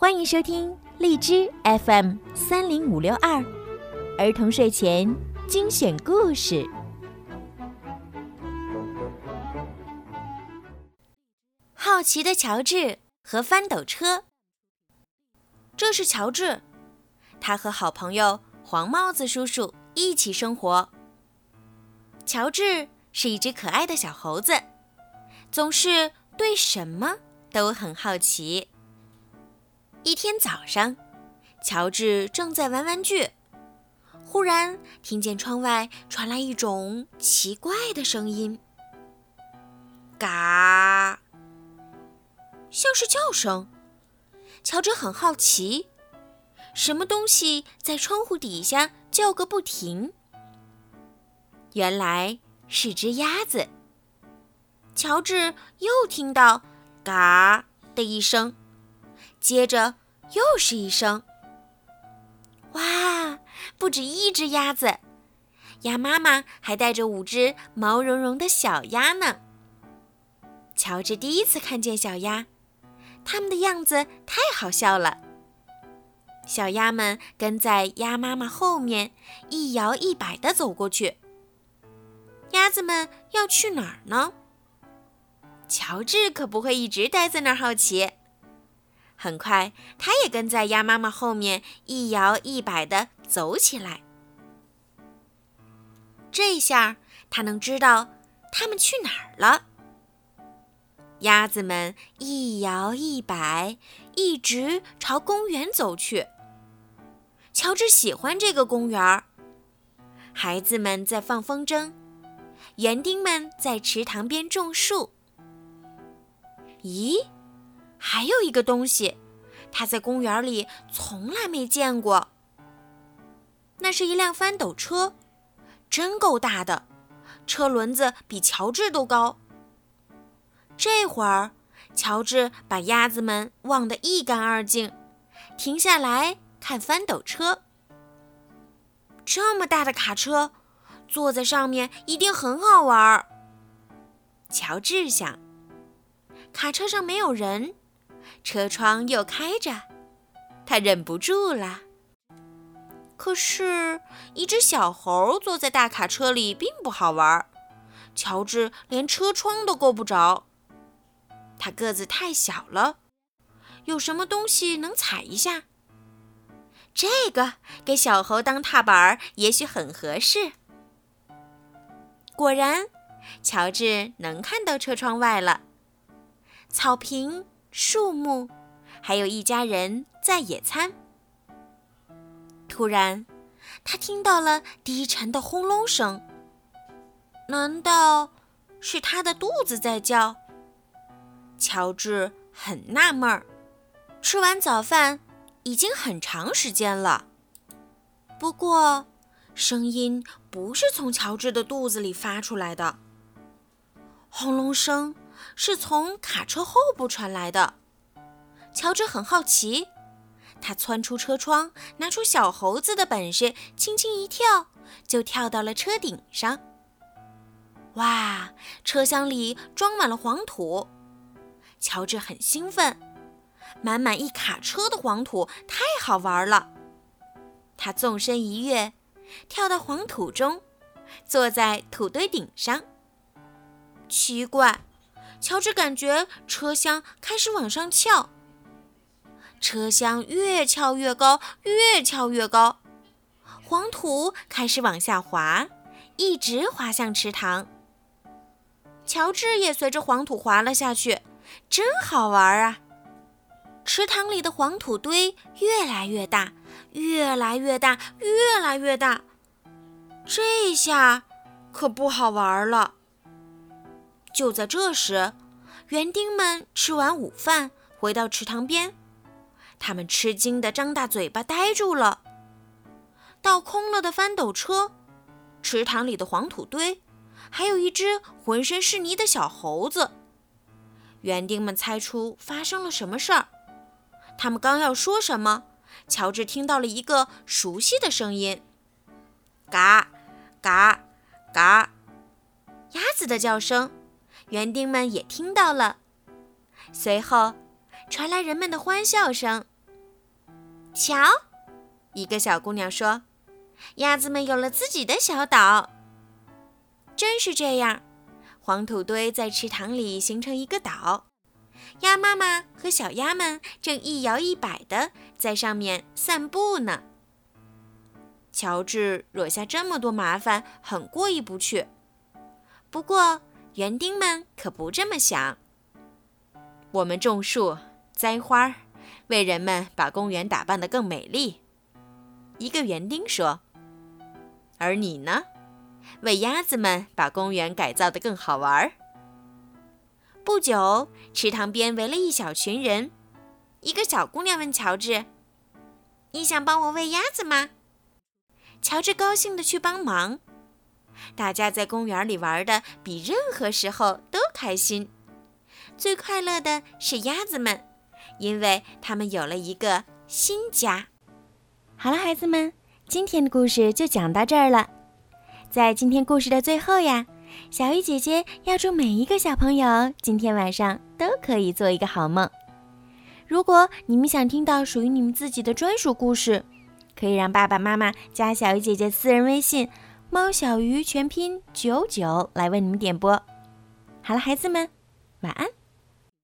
欢迎收听荔枝 FM 三零五六二儿童睡前精选故事。好奇的乔治和翻斗车。这是乔治，他和好朋友黄帽子叔叔一起生活。乔治是一只可爱的小猴子，总是对什么都很好奇。一天早上，乔治正在玩玩具，忽然听见窗外传来一种奇怪的声音，“嘎”，像是叫声。乔治很好奇，什么东西在窗户底下叫个不停？原来是只鸭子。乔治又听到“嘎”的一声。接着又是一声，哇！不止一只鸭子，鸭妈妈还带着五只毛茸茸的小鸭呢。乔治第一次看见小鸭，它们的样子太好笑了。小鸭们跟在鸭妈妈后面，一摇一摆地走过去。鸭子们要去哪儿呢？乔治可不会一直待在那儿好奇。很快，他也跟在鸭妈妈后面一摇一摆地走起来。这下他能知道他们去哪儿了。鸭子们一摇一摆，一直朝公园走去。乔治喜欢这个公园。孩子们在放风筝，园丁们在池塘边种树。咦？还有一个东西，他在公园里从来没见过。那是一辆翻斗车，真够大的，车轮子比乔治都高。这会儿，乔治把鸭子们忘得一干二净，停下来看翻斗车。这么大的卡车，坐在上面一定很好玩。乔治想，卡车上没有人。车窗又开着，他忍不住了。可是，一只小猴坐在大卡车里并不好玩。乔治连车窗都够不着，他个子太小了。有什么东西能踩一下？这个给小猴当踏板也许很合适。果然，乔治能看到车窗外了，草坪。树木，还有一家人在野餐。突然，他听到了低沉的轰隆声。难道是他的肚子在叫？乔治很纳闷儿。吃完早饭已经很长时间了，不过声音不是从乔治的肚子里发出来的。轰隆声。是从卡车后部传来的。乔治很好奇，他窜出车窗，拿出小猴子的本事，轻轻一跳，就跳到了车顶上。哇！车厢里装满了黄土，乔治很兴奋，满满一卡车的黄土太好玩了。他纵身一跃，跳到黄土中，坐在土堆顶上。奇怪。乔治感觉车厢开始往上翘，车厢越翘越高，越翘越高，黄土开始往下滑，一直滑向池塘。乔治也随着黄土滑了下去，真好玩啊！池塘里的黄土堆越来越大，越来越大，越来越大，这下可不好玩了。就在这时，园丁们吃完午饭，回到池塘边，他们吃惊地张大嘴巴，呆住了。倒空了的翻斗车，池塘里的黄土堆，还有一只浑身是泥的小猴子。园丁们猜出发生了什么事儿，他们刚要说什么，乔治听到了一个熟悉的声音：“嘎，嘎，嘎！”鸭子的叫声。园丁们也听到了，随后传来人们的欢笑声。瞧，一个小姑娘说：“鸭子们有了自己的小岛。”真是这样，黄土堆在池塘里形成一个岛，鸭妈妈和小鸭们正一摇一摆地在上面散步呢。乔治惹下这么多麻烦，很过意不去。不过，园丁们可不这么想。我们种树、栽花，为人们把公园打扮得更美丽。一个园丁说：“而你呢？为鸭子们把公园改造得更好玩。”不久，池塘边围了一小群人。一个小姑娘问乔治：“你想帮我喂鸭子吗？”乔治高兴地去帮忙。大家在公园里玩的比任何时候都开心。最快乐的是鸭子们，因为它们有了一个新家。好了，孩子们，今天的故事就讲到这儿了。在今天故事的最后呀，小鱼姐姐要祝每一个小朋友今天晚上都可以做一个好梦。如果你们想听到属于你们自己的专属故事，可以让爸爸妈妈加小鱼姐姐私人微信“猫小鱼”全拼九九来为你们点播。好了，孩子们，晚安。